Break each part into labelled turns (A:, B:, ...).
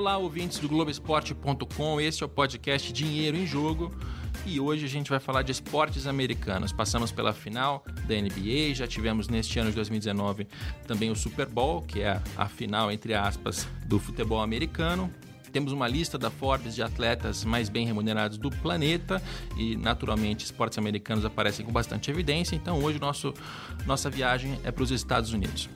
A: Olá, ouvintes do Globoesporte.com. Este é o podcast Dinheiro em Jogo e hoje a gente vai falar de esportes americanos. Passamos pela final da NBA, já tivemos neste ano de 2019 também o Super Bowl, que é a final, entre aspas, do futebol americano. Temos uma lista da Forbes de atletas mais bem remunerados do planeta e, naturalmente, esportes americanos aparecem com bastante evidência. Então, hoje, nosso, nossa viagem é para os Estados Unidos.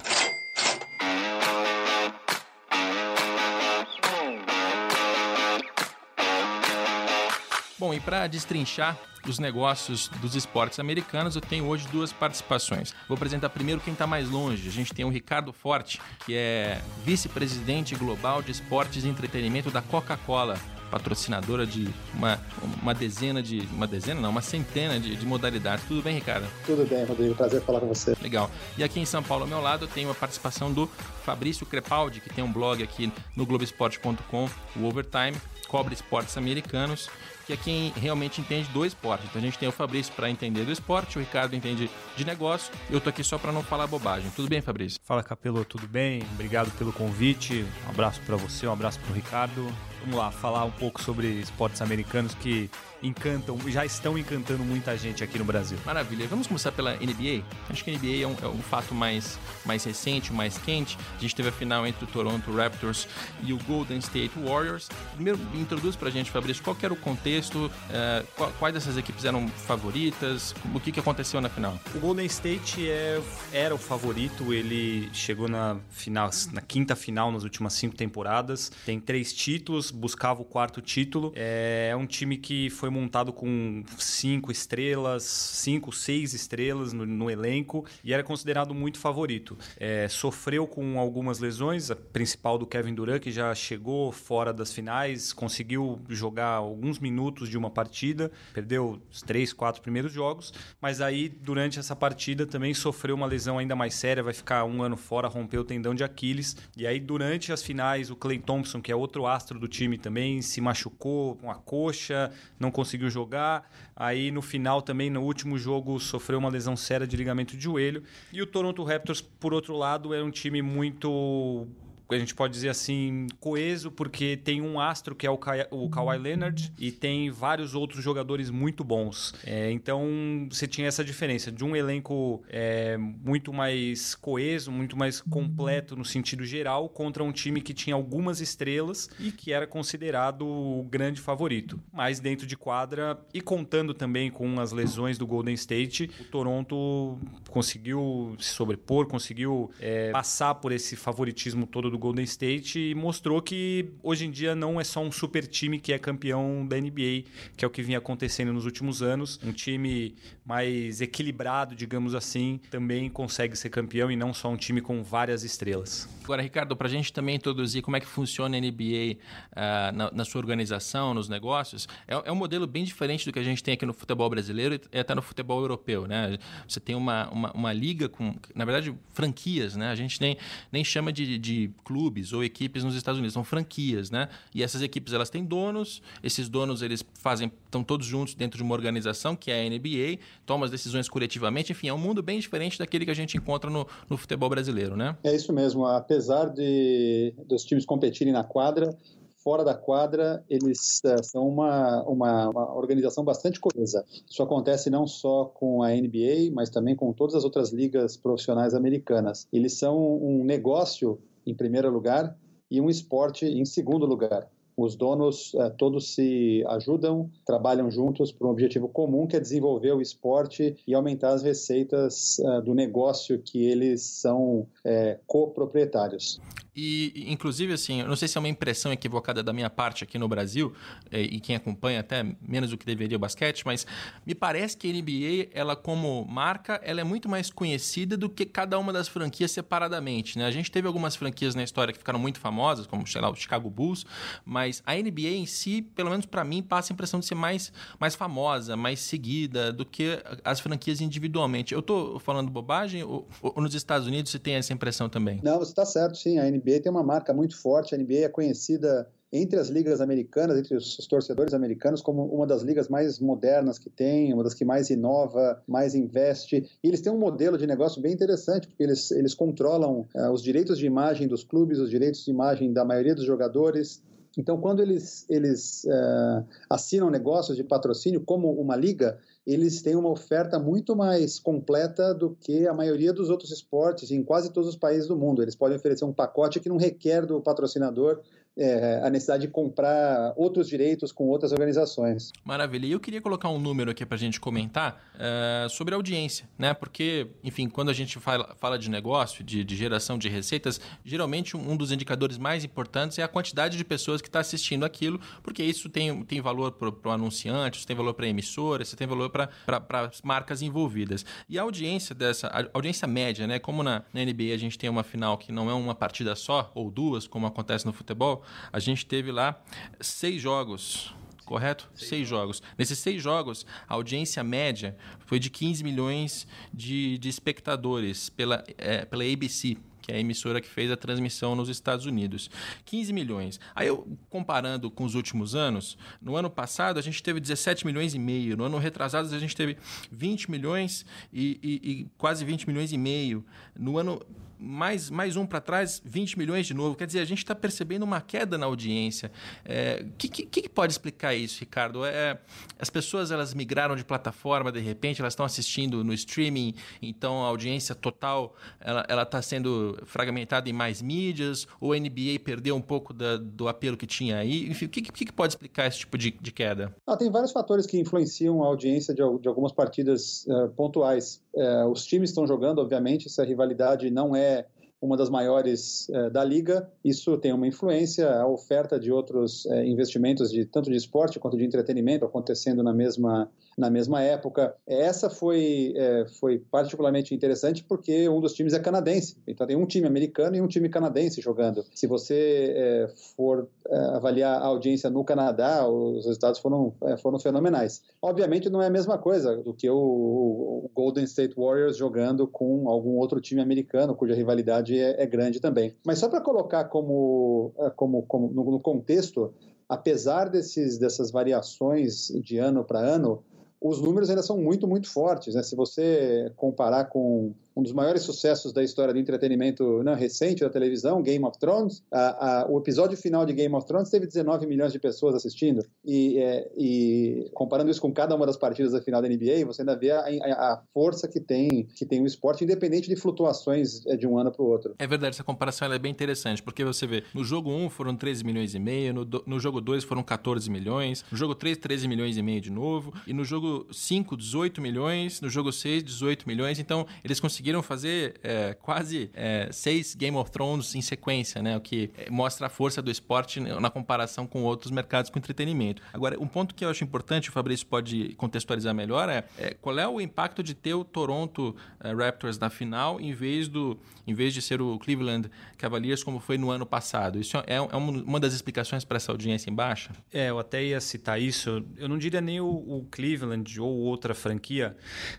A: Bom, e para destrinchar os negócios dos esportes americanos, eu tenho hoje duas participações. Vou apresentar primeiro quem está mais longe. A gente tem o Ricardo Forte, que é vice-presidente global de esportes e entretenimento da Coca-Cola patrocinadora de uma, uma dezena de. Uma dezena, não, uma centena de, de, modalidades. Tudo bem, Ricardo?
B: Tudo bem, Rodrigo. Prazer falar com você.
A: Legal. E aqui em São Paulo, ao meu lado, eu tenho a participação do Fabrício Crepaldi, que tem um blog aqui no Globoesporte.com, o Overtime, cobre esportes americanos que é quem realmente entende do esporte. Então a gente tem o Fabrício para entender do esporte, o Ricardo entende de negócio. Eu tô aqui só para não falar bobagem. Tudo bem, Fabrício?
C: Fala, Capelo, tudo bem? Obrigado pelo convite. Um abraço para você, um abraço para o Ricardo. Vamos lá, falar um pouco sobre esportes americanos que encantam, já estão encantando muita gente aqui no Brasil.
A: Maravilha. Vamos começar pela NBA? Acho que a NBA é um, é um fato mais, mais recente, mais quente. A gente teve a final entre o Toronto Raptors e o Golden State Warriors. Primeiro, introduz pra gente, Fabrício, qual era o contexto, uh, quais dessas equipes eram favoritas, o que, que aconteceu na final?
C: O Golden State é, era o favorito, ele chegou na final, na quinta final nas últimas cinco temporadas, tem três títulos, buscava o quarto título. É, é um time que foi montado com cinco estrelas, cinco, seis estrelas no, no elenco e era considerado muito favorito. É, sofreu com algumas lesões, a principal do Kevin Durant, que já chegou fora das finais, conseguiu jogar alguns minutos de uma partida, perdeu os três, quatro primeiros jogos, mas aí durante essa partida também sofreu uma lesão ainda mais séria, vai ficar um ano fora, rompeu o tendão de Aquiles. E aí durante as finais, o Clay Thompson, que é outro astro do time, time também se machucou com a coxa, não conseguiu jogar. Aí no final também, no último jogo, sofreu uma lesão séria de ligamento de joelho. E o Toronto Raptors, por outro lado, é um time muito a gente pode dizer assim, coeso, porque tem um astro que é o, Ka o Kawhi Leonard e tem vários outros jogadores muito bons. É, então você tinha essa diferença de um elenco é, muito mais coeso, muito mais completo no sentido geral, contra um time que tinha algumas estrelas e que era considerado o grande favorito. Mas dentro de quadra e contando também com as lesões do Golden State, o Toronto conseguiu se sobrepor, conseguiu é, passar por esse favoritismo todo do Golden State e mostrou que hoje em dia não é só um super time que é campeão da NBA, que é o que vinha acontecendo nos últimos anos. Um time mais equilibrado, digamos assim, também consegue ser campeão e não só um time com várias estrelas.
A: Agora, Ricardo, para a gente também introduzir como é que funciona a NBA uh, ah, na, na, sua organização, nos negócios, é, é, um modelo bem diferente do que a gente tem aqui no futebol brasileiro e até no futebol europeu, né? Você tem uma, uma, uma liga com, na verdade, franquias, né? A gente nem, nem chama de, de clubes ou equipes nos Estados Unidos, são franquias, né? E essas equipes elas têm donos, esses donos eles fazem, estão todos juntos dentro de uma organização que é a NBA, tomam as decisões coletivamente, enfim, é um mundo bem diferente daquele que a gente encontra no, no futebol brasileiro, né?
B: É isso mesmo, apesar de dos times competirem na quadra, fora da quadra, eles uh, são uma, uma, uma, organização bastante coesa. Isso acontece não só com a NBA, mas também com todas as outras ligas profissionais americanas. Eles são um negócio em primeiro lugar e um esporte em segundo lugar. Os donos eh, todos se ajudam, trabalham juntos para um objetivo comum, que é desenvolver o esporte e aumentar as receitas eh, do negócio que eles são eh, coproprietários.
A: E, inclusive, assim, eu não sei se é uma impressão equivocada da minha parte aqui no Brasil, é, e quem acompanha até menos do que deveria o basquete, mas me parece que a NBA, ela como marca, ela é muito mais conhecida do que cada uma das franquias separadamente, né? A gente teve algumas franquias na história que ficaram muito famosas, como, sei lá, o Chicago Bulls, mas a NBA em si, pelo menos para mim, passa a impressão de ser mais, mais famosa, mais seguida do que as franquias individualmente. Eu tô falando bobagem ou, ou nos Estados Unidos você tem essa impressão também?
B: Não, você está certo, sim. A NBA NBA tem uma marca muito forte, a NBA é conhecida entre as ligas americanas, entre os torcedores americanos, como uma das ligas mais modernas que tem, uma das que mais inova, mais investe. E eles têm um modelo de negócio bem interessante, porque eles, eles controlam uh, os direitos de imagem dos clubes, os direitos de imagem da maioria dos jogadores, Então, quando eles, eles uh, assinam negócios de patrocínio, como uma liga, eles têm uma oferta muito mais completa do que a maioria dos outros esportes em quase todos os países do mundo. Eles podem oferecer um pacote que não requer do patrocinador é, a necessidade de comprar outros direitos com outras organizações.
A: Maravilha. E eu queria colocar um número aqui para a gente comentar uh, sobre audiência, né? Porque, enfim, quando a gente fala, fala de negócio, de, de, geração de receitas, geralmente um dos indicadores mais importantes é a quantidade de pessoas que está assistindo aquilo, porque isso tem, tem valor para o anunciante, isso tem valor para a emissora, isso tem valor para as marcas envolvidas. E a audiência dessa, a audiência média, né? Como na, na NBA a gente tem uma final que não é uma partida só, ou duas, como acontece no futebol, a gente teve lá seis jogos correto? Seis, seis jogos. Nesses seis jogos, a audiência média foi de 15 milhões de, de espectadores pela, é, pela ABC, que é a emissora que fez a transmissão nos Estados Unidos. 15 milhões. Aí eu, comparando com os últimos anos, no ano passado a gente teve 17 milhões e meio, no ano retrasado a gente teve 20 milhões e, e, e quase 20 milhões e meio. No ano mais, mais um para trás, 20 milhões de novo. Quer dizer, a gente está percebendo uma queda na audiência. O é, que, que, que, pode explicar isso, Ricardo? É, as pessoas elas migraram de plataforma, de repente, elas estão assistindo no streaming, então a audiência total ela está sendo fragmentada em mais mídias, ou a NBA perdeu um pouco da, do apelo que tinha aí. Enfim, o que, que, que pode explicar esse tipo de, de queda?
B: Ah, tem vários fatores que influenciam a audiência de, de algumas partidas uh, pontuais. Uh, os times estão jogando, obviamente, se a rivalidade não é uma das maiores eh, da liga. Isso tem uma influência, a oferta de outros eh, investimentos, de tanto de esporte quanto de entretenimento, acontecendo na mesma, na mesma época. Essa foi, eh, foi particularmente interessante porque um dos times é canadense. Então tem um time americano e um time canadense jogando. Se você for avaliar a audiência no Canadá, os resultados foram, foram fenomenais. Obviamente não é a mesma coisa do que o, o Golden State Warriors jogando com algum outro time americano, cuja rivalidade é, é grande também. Mas só para colocar como, é, como, como no, no contexto, apesar desses, dessas variações de ano para ano, os números ainda são muito, muito fortes. Né? Se você comparar com um dos maiores sucessos da história do entretenimento né, recente da televisão, Game of Thrones. A, a, o episódio final de Game of Thrones teve 19 milhões de pessoas assistindo. E, é, e, comparando isso com cada uma das partidas da final da NBA, você ainda vê a, a força que tem, que tem o esporte, independente de flutuações é, de um ano para o outro.
A: É verdade, essa comparação é bem interessante, porque você vê, no jogo 1 foram 13 milhões e meio, no, no jogo 2 foram 14 milhões, no jogo 3, 13 milhões e meio de novo, e no jogo 5, 18 milhões, no jogo 6, 18 milhões. Então, eles conseguiram conseguiram fazer é, quase é, seis Game of Thrones em sequência, né? O que é, mostra a força do esporte na comparação com outros mercados com entretenimento. Agora, um ponto que eu acho importante, o Fabrício pode contextualizar melhor, é, é qual é o impacto de ter o Toronto é, Raptors na final em vez, do, em vez de ser o Cleveland Cavaliers como foi no ano passado. Isso é, é uma das explicações para essa audiência em baixa?
C: É, eu até ia citar isso. Eu não diria nem o, o Cleveland ou outra franquia,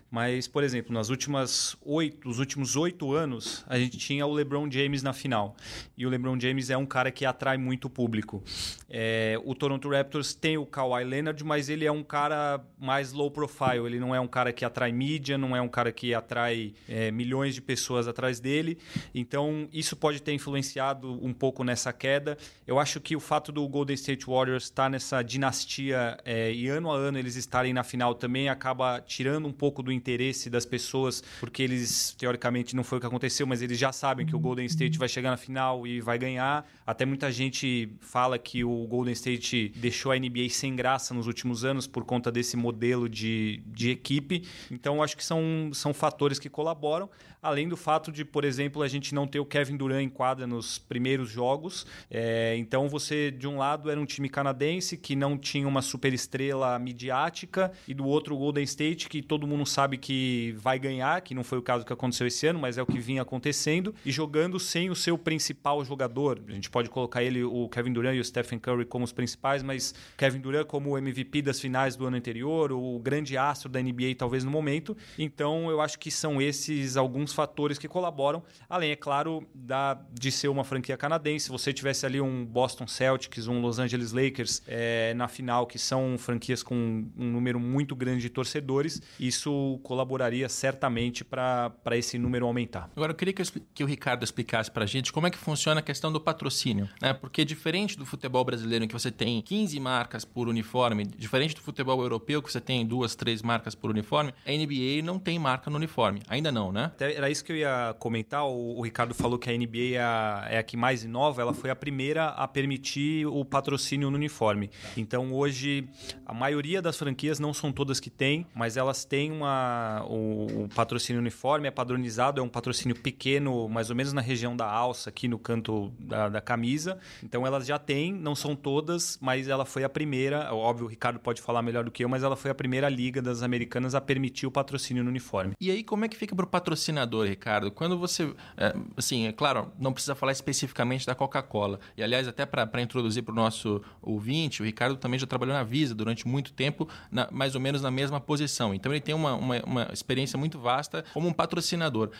C: mas, por exemplo, nas últimas oito oito, os últimos oito anos, a gente tinha o LeBron James na final. E o LeBron James é um cara que atrai muito público. É, o Toronto Raptors tem o Kawhi Leonard, mas ele é um cara mais low profile. Ele não é um cara que atrai mídia, não é um cara que atrai é, milhões de pessoas atrás dele. Então, isso pode ter influenciado um pouco nessa queda. Eu acho que o fato do Golden State Warriors estar nessa dinastia é, e ano a ano eles estarem na final também acaba tirando um pouco do interesse das pessoas, porque eles teoricamente não foi o que aconteceu, mas eles já sabem que o Golden State vai chegar na final e vai ganhar. Até muita gente fala que o Golden State deixou a NBA sem graça nos últimos anos por conta desse modelo de, de equipe. Então, acho que são, são fatores que colaboram. Além do fato de, por exemplo, a gente não ter o Kevin Durant em quadra nos primeiros jogos. É, então, você, de um lado, era um time canadense que não tinha uma super estrela midiática, e do outro, o Golden State, que todo mundo sabe que vai ganhar, que não foi o caso que aconteceu esse ano, mas é o que vinha acontecendo, e jogando sem o seu principal jogador. A gente pode colocar ele, o Kevin Durant e o Stephen Curry, como os principais, mas Kevin Durant como o MVP das finais do ano anterior, o grande astro da NBA, talvez no momento. Então, eu acho que são esses alguns fatores que colaboram, além, é claro, da, de ser uma franquia canadense. Se você tivesse ali um Boston Celtics, um Los Angeles Lakers é, na final, que são franquias com um número muito grande de torcedores, isso colaboraria certamente para esse número aumentar.
A: Agora, eu queria que, que o Ricardo explicasse para a gente como é que funciona a questão do patrocínio, né? Porque diferente do futebol brasileiro, em que você tem 15 marcas por uniforme, diferente do futebol europeu, que você tem duas, três marcas por uniforme, a NBA não tem marca no uniforme. Ainda não, né?
C: Era isso que eu ia comentar. O, o Ricardo falou que a NBA é a, é a, que mais inova. Ela foi a primeira a permitir o patrocínio no uniforme. Então, hoje, a maioria das franquias, não são todas que têm, mas elas têm uma, o, o patrocínio uniforme, é padronizado, é um patrocínio pequeno, mais ou menos na região da alça, aqui no canto da, da camisa. Então, elas já têm, não são todas, mas ela foi a primeira. Óbvio, o Ricardo pode falar melhor do que eu, mas ela foi a primeira liga das americanas a permitir o patrocínio no uniforme.
A: E aí, como é que fica para o patrocinador, Ricardo? Quando você. É, assim, é claro, não precisa falar especificamente da Coca-Cola. E, aliás, até para introduzir para o nosso ouvinte, o Ricardo também já trabalhou na Visa durante muito tempo, na, mais ou menos na mesma posição. Então, ele tem uma, uma, uma, experiência muito vasta como um patrocinador.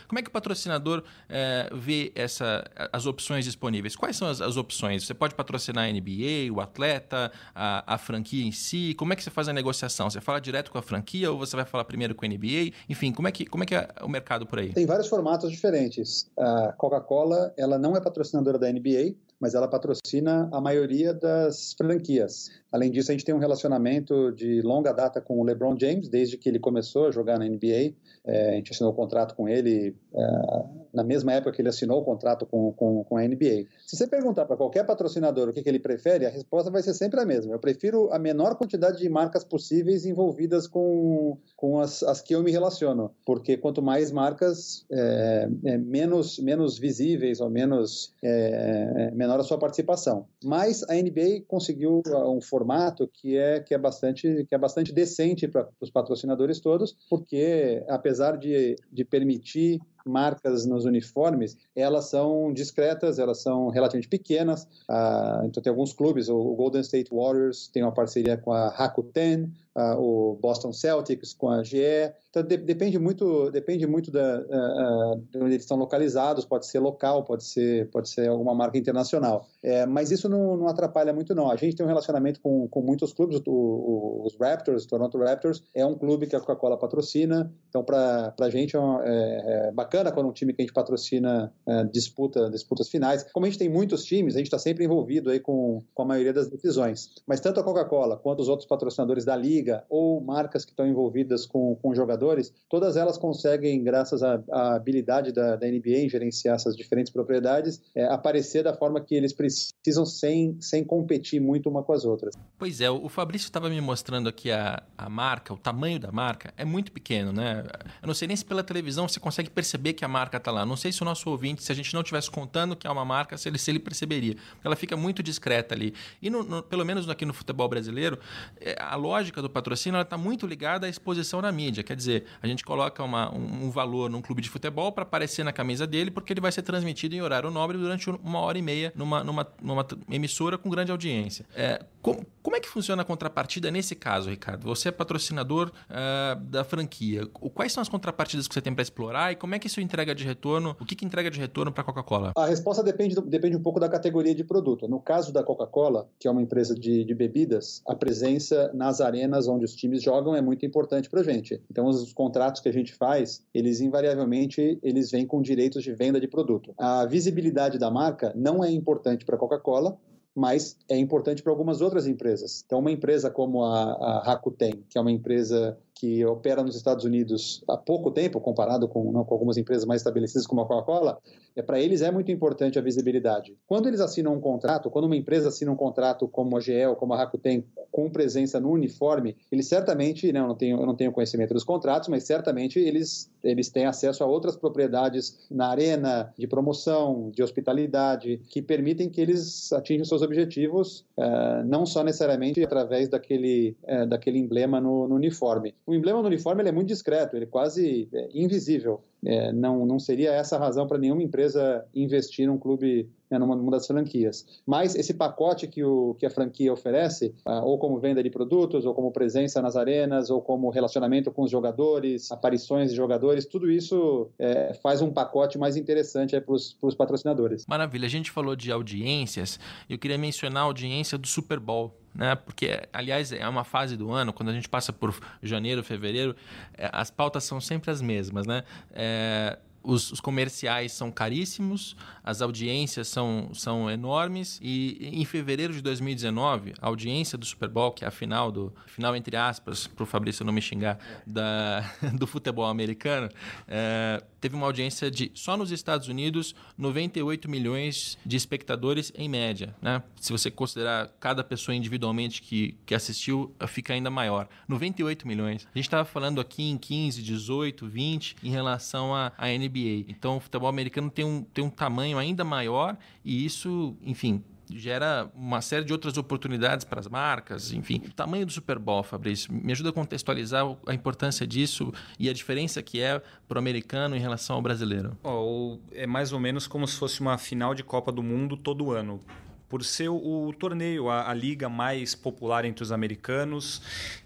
A: Como é que o patrocinador é, vê essa, as opções disponíveis? Quais são as, as opções? Você pode patrocinar a NBA, o atleta, a, a franquia em si? Como é que você faz a negociação? Você fala direto com a franquia ou você vai falar primeiro com a NBA? Enfim, como é que, como é, que é o mercado por aí?
B: Tem vários formatos diferentes. A Coca-Cola, ela não é patrocinadora da NBA, mas ela patrocina a maioria das franquias. Além disso, a gente tem um relacionamento de longa data com o LeBron James, desde que ele começou a jogar na NBA. É, a gente assinou o contrato com ele é, na mesma época que ele assinou o contrato com, com, com a NBA. Se você perguntar para qualquer patrocinador o que, que, ele prefere, a resposta vai ser sempre a mesma. Eu prefiro a menor quantidade de marcas possíveis envolvidas com, com as, as que eu me relaciono, porque quanto mais marcas, é, é menos, menos visíveis ou menos é, menor a sua participação. Mas a NBA conseguiu uh, um formato que é, que é, bastante, que é bastante decente para os patrocinadores todos, porque apesar de, de permitir marcas nos uniformes, elas são discretas, elas são relativamente pequenas. Ah, então tem alguns clubes, o Golden State Warriors tem uma parceria com a Rakuten, ah, o Boston Celtics com a GE. Então de, depende muito, depende muito da, uh, de onde eles estão localizados. Pode ser local, pode ser, pode ser alguma marca internacional. É, mas isso não, não, atrapalha muito não. A gente tem um relacionamento com, com muitos clubes. O, o, os Raptors, Toronto Raptors, é um clube que a Coca-Cola patrocina. Então para a gente é, é, é, bacana quando um time que a gente patrocina é, disputa disputas finais. Como a gente tem muitos times, a gente está sempre envolvido aí com, com a maioria das decisões. Mas tanto a Coca-Cola quanto os outros patrocinadores da liga ou marcas que estão envolvidas com, com jogadores, todas elas conseguem, graças à, à habilidade da, da, NBA em gerenciar essas diferentes propriedades, é, aparecer da forma que eles precisam sem, sem competir muito uma com as outras.
A: Pois é, o Fabrício estava me mostrando aqui a, a marca, o tamanho da marca é muito pequeno, né? Eu não sei nem se pela televisão você consegue perceber que a marca está lá. Não sei se o nosso ouvinte, se a gente não estivesse contando que é uma marca, se ele, se ele perceberia. Ela fica muito discreta ali. E no, no, pelo menos aqui no futebol brasileiro, é, a lógica do patrocínio está muito ligada à exposição na mídia. Quer dizer, a gente coloca uma, um, um, valor num clube de futebol para aparecer na camisa dele, porque ele vai ser transmitido em horário nobre durante uma hora e meia numa, numa, numa emissora com grande audiência. É, como, como é que funciona a contrapartida nesse caso, Ricardo? Você é patrocinador uh, da franquia. Quais são as contrapartidas que você tem para explorar e como é que isso entrega de retorno? O que, que entrega de retorno para a Coca-Cola?
B: A resposta depende, depende um pouco da categoria de produto. No caso da Coca-Cola, que é uma empresa de, de bebidas, a presença nas arenas onde os times jogam é muito importante para a gente. Então, os, os, contratos que a gente faz, eles invariavelmente eles vêm com direitos de venda de produto. A visibilidade da marca não é importante para a Coca-Cola, mas é importante para algumas outras empresas. Então, uma empresa como a, a Rakuten, que é uma empresa que opera nos Estados Unidos há pouco tempo, comparado com, não, com algumas empresas mais estabelecidas como a Coca-Cola, é, para eles é muito importante a visibilidade. Quando eles assinam um contrato, quando uma empresa assina um contrato como a GE ou como a Rakuten com presença no uniforme, eles certamente, não, eu não tenho, eu não tenho conhecimento dos contratos, mas certamente eles, eles têm acesso a outras propriedades na arena, de promoção, de hospitalidade, que permitem que eles atinjam seus objetivos, uh, não só necessariamente através daquele, uh, daquele emblema no, no uniforme o emblema no uniforme é muito discreto, ele é quase é, invisível. É, não, não seria essa a razão para nenhuma empresa investir num clube, né, numa, numa, das franquias. Mas esse pacote que, o, que a franquia oferece, ah, ou como venda de produtos, ou como presença nas arenas, ou como relacionamento com os jogadores, aparições de jogadores, tudo isso é, faz um pacote mais interessante para os patrocinadores.
A: Maravilha. A gente falou de audiências, eu queria mencionar a audiência do Super Bowl né? Porque, aliás, é uma fase do ano, quando a gente passa por janeiro, fevereiro, é, as pautas são sempre as mesmas, né? É, os, os, comerciais são caríssimos, as audiências são, são enormes e em fevereiro de 2019, a audiência do Super Bowl, que é a final do final entre aspas, para o Fabrício não me xingar, da, do futebol americano, é, teve uma audiência de só nos Estados Unidos 98 milhões de espectadores em média, né? Se você considerar cada pessoa individualmente que, que assistiu, fica ainda maior. 98 milhões. A gente estava falando aqui em 15, 18, 20 em relação à NBA NBA. Então, o futebol americano tem um, tem um tamanho ainda maior e isso, enfim, gera uma série de outras oportunidades para as marcas, enfim. O tamanho do Super Bowl, Fabrício, me ajuda a contextualizar a importância disso e a diferença que é para o americano em relação ao brasileiro.
C: Oh, é mais ou menos como se fosse uma final de Copa do Mundo todo ano por ser o, o torneio, a, a, liga mais popular entre os americanos.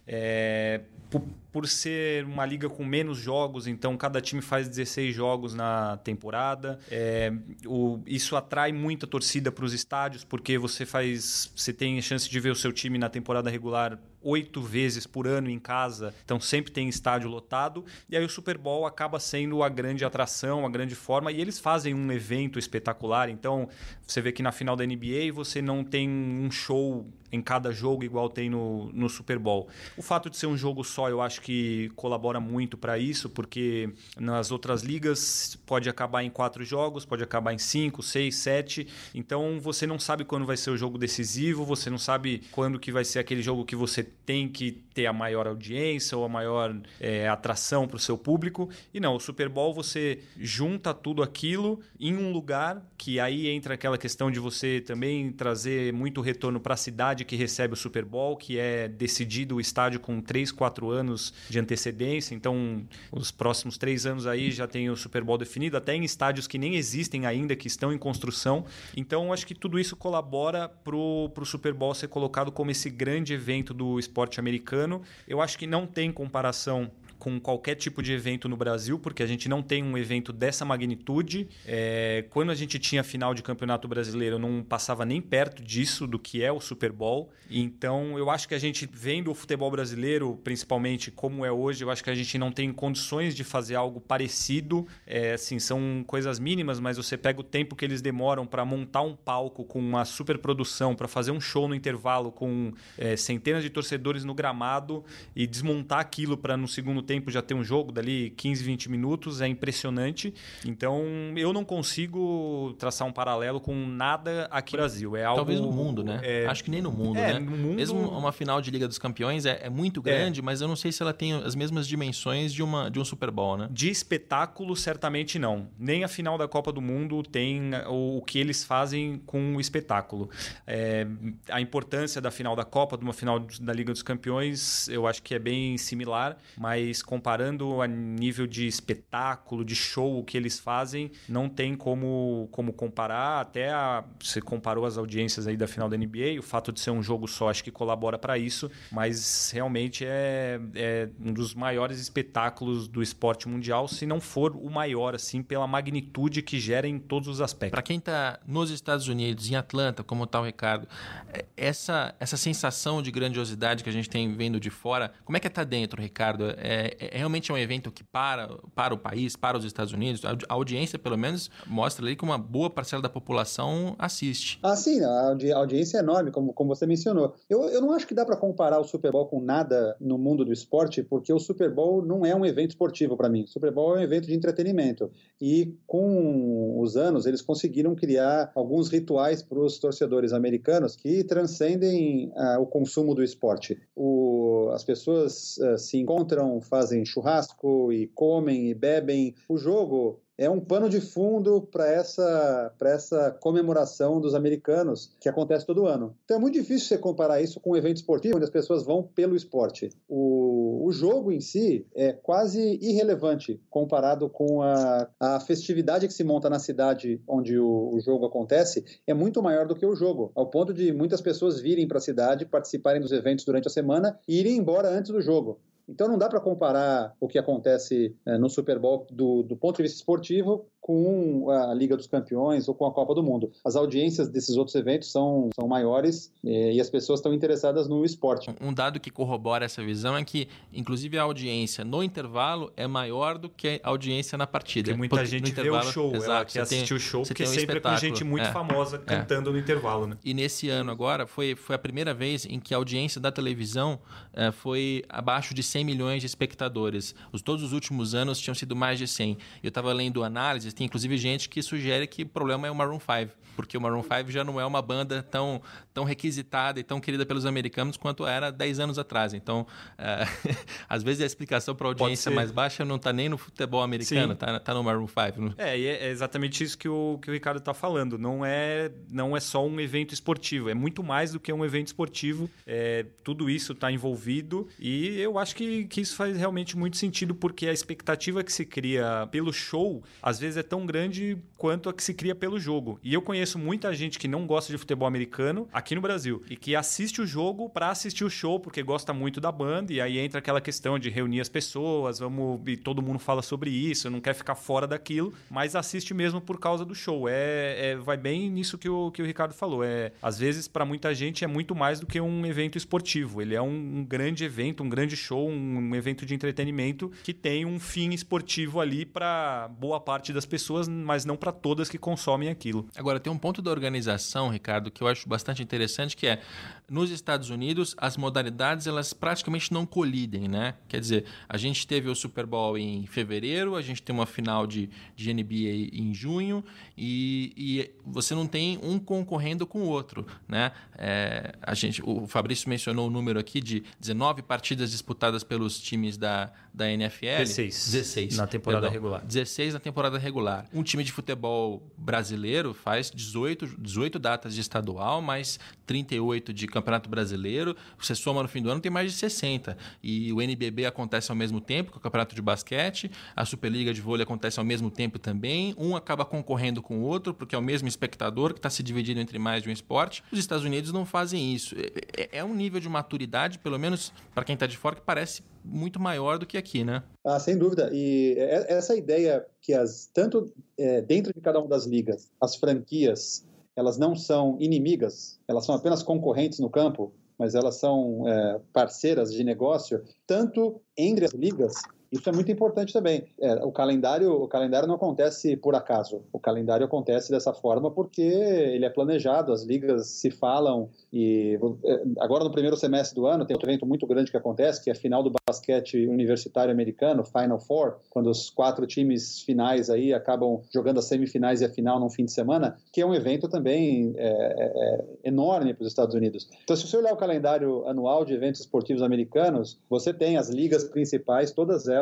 C: É, por, por, ser uma liga com menos jogos, então cada time faz 16 jogos na temporada. É, o, isso atrai muita torcida para os estádios, porque você faz. Você tem a chance de ver o seu time na temporada regular oito vezes por ano em casa, então sempre tem estádio lotado. E aí o Super Bowl acaba sendo a grande atração, a grande forma, e eles fazem um evento espetacular. Então você vê que na final da NBA você não tem um show em cada jogo igual tem no, no Super Bowl. O fato de ser um jogo só, eu acho que colabora muito para isso, porque nas outras ligas pode acabar em quatro jogos, pode acabar em cinco, seis, sete. Então você não sabe quando vai ser o jogo decisivo, você não sabe quando que vai ser aquele jogo que você tem que ter a maior audiência ou a maior é, atração para o seu público. E não, o Super Bowl você junta tudo aquilo em um lugar que aí entra aquela questão de você também trazer muito retorno para a cidade cidade que recebe o Super Bowl, que é decidido o estádio com 3, 4 anos de antecedência. Então, os próximos três anos aí já tem o Super Bowl definido, até em estádios que nem existem ainda, que estão em construção. Então, acho que tudo isso colabora para o Super Bowl ser colocado como esse grande evento do esporte americano. Eu acho que não tem comparação com qualquer tipo de evento no Brasil, porque a gente não tem um evento dessa magnitude. É, quando a gente tinha final de campeonato brasileiro, não passava nem perto disso, do que é o Super Bowl. Então, eu acho que a gente, vendo o futebol brasileiro, principalmente como é hoje, eu acho que a gente não tem condições de fazer algo parecido. É, assim, são coisas mínimas, mas você pega o tempo que eles demoram para montar um palco com uma super produção, para fazer um show no intervalo com é, centenas de torcedores no gramado e desmontar aquilo para no segundo tempo já ter um jogo dali 15, 20 minutos, é impressionante. Então, eu não consigo traçar um paralelo com nada aqui no Brasil. É algo,
A: Talvez no mundo, né? É... Acho que nem no mundo, é, né? No mundo... Mesmo uma final de Liga dos Campeões é, é muito grande, é. mas eu não sei se ela tem as mesmas dimensões de, uma, de um Super Bowl, né?
C: De espetáculo, certamente não. Nem a final da Copa do Mundo tem o, o que eles fazem com o espetáculo. É, a importância da final da Copa, de uma final da Liga dos Campeões, eu acho que é bem similar, mas mas comparando a nível de espetáculo, de show, que eles fazem, não tem como, como comparar. Até a, você comparou as audiências aí da final da NBA, o fato de ser um jogo só acho que colabora para isso, mas realmente é, é um dos maiores espetáculos do esporte mundial, se não for o maior, assim, pela magnitude que gera em todos os aspectos.
A: Para quem está nos Estados Unidos, em Atlanta, como está o Ricardo, é, essa, essa sensação de grandiosidade que a gente tem vendo de fora, como é que está dentro, Ricardo? É, é, é, realmente é um evento que para, para o país, para os Estados Unidos? A, audiência, pelo menos, mostra ali que uma boa parcela da população assiste.
B: Ah, sim, a, audi a audiência é enorme, como, como você mencionou. Eu, eu não acho que dá para comparar o Super Bowl com nada no mundo do esporte, porque o Super Bowl não é um evento esportivo para mim. O Super Bowl é um evento de entretenimento. E com os anos, eles conseguiram criar alguns rituais para os torcedores americanos que transcendem uh, o consumo do esporte. O, as pessoas uh, se encontram, fazem fazem churrasco e comem e bebem. O jogo é um pano de fundo para essa, essa comemoração dos americanos que acontece todo ano. Então é muito difícil você comparar isso com um evento esportivo onde as pessoas vão pelo esporte. O, o jogo em si é quase irrelevante comparado com a, a festividade que se monta na cidade onde o, o jogo acontece, é muito maior do que o jogo, ao ponto de muitas pessoas virem para a cidade, participarem dos eventos durante a semana e irem embora antes do jogo. Então não dá para comparar o que acontece é, no Super Bowl do, do, ponto de vista esportivo com a Liga dos Campeões ou com a Copa do Mundo. As audiências desses outros eventos são, são maiores e, e as pessoas estão interessadas no esporte.
A: Um dado que corrobora essa visão é que, inclusive, a audiência no intervalo é maior do que a audiência na partida.
C: Porque muita porque gente vê o show, exato, ela quer assistir o show, porque um sempre é com gente muito é, famosa é. cantando é. no intervalo. Né?
A: E nesse ano agora foi, foi a primeira vez em que a audiência da televisão é, foi abaixo de 100 milhões de espectadores. Os, todos os últimos anos tinham sido mais de 100. Eu estava lendo análises, tem inclusive gente que sugere que o problema é o Maroon 5, porque o Maroon 5 já não é uma banda tão, tão requisitada e tão querida pelos americanos quanto era 10 anos atrás. Então, é, às vezes a explicação para a audiência mais baixa não está nem no futebol americano, está tá no Maroon 5.
C: É, e é exatamente isso que o, que o Ricardo está falando. Não é, não é só um evento esportivo, é muito mais do que um evento esportivo. É, tudo isso está envolvido e eu acho que, que isso faz realmente muito sentido, porque a expectativa que se cria pelo show, às vezes é tão grande quanto a que se cria pelo jogo. E eu conheço muita gente que não gosta de futebol americano aqui no Brasil e que assiste o jogo para assistir o show porque gosta muito da banda e aí entra aquela questão de reunir as pessoas, vamos e todo mundo fala sobre isso, não quer ficar fora daquilo, mas assiste mesmo por causa do show. É, é vai bem nisso que o, que o Ricardo falou. É às vezes para muita gente é muito mais do que um evento esportivo. Ele é um, um grande evento, um grande show, um, um evento de entretenimento que tem um fim esportivo ali para boa parte das pessoas, mas não para todas que consomem aquilo.
A: Agora, tem um ponto da organização, Ricardo, que eu acho bastante interessante, que é nos Estados Unidos as modalidades elas praticamente não colidem, né? Quer dizer, a gente teve o Super Bowl em fevereiro, a gente tem uma final de, de NBA em junho e, e você não tem um concorrendo com o outro, né? É, a gente, o Fabrício mencionou o número aqui de 19 partidas disputadas pelos times da, da NFL.
C: 16.
A: 16.
C: Na temporada perdão, regular.
A: 16 na temporada regular. Um time de futebol brasileiro faz 18, 18 datas de estadual, mais 38 de campeonato brasileiro. Você soma no fim do ano, tem mais de 60. E o NBB acontece ao mesmo tempo que o campeonato de basquete, a Superliga de vôlei acontece ao mesmo tempo também. Um acaba concorrendo com o outro, porque é o mesmo espectador que está se dividindo entre mais de um esporte. Os Estados Unidos não fazem isso. É, é, é um nível de maturidade, pelo menos para quem está de fora, que parece muito maior do que aqui, né?
B: Ah, sem dúvida. E essa ideia que as tanto é, dentro de cada uma das ligas, as franquias, elas não são inimigas, elas são apenas concorrentes no campo, mas elas são é, parceiras de negócio, tanto entre as ligas isso é muito importante também. É, o calendário, o calendário não acontece por acaso. O calendário acontece dessa forma porque ele é planejado. As ligas se falam e é, agora no primeiro semestre do ano tem outro evento muito grande que acontece, que é a final do basquete universitário americano, Final Four, quando os quatro times finais aí acabam jogando as semifinais e a final num fim de semana, que é um evento também é, é, é enorme para os Estados Unidos. Então, se você olhar o calendário anual de eventos esportivos americanos, você tem as ligas principais, todas elas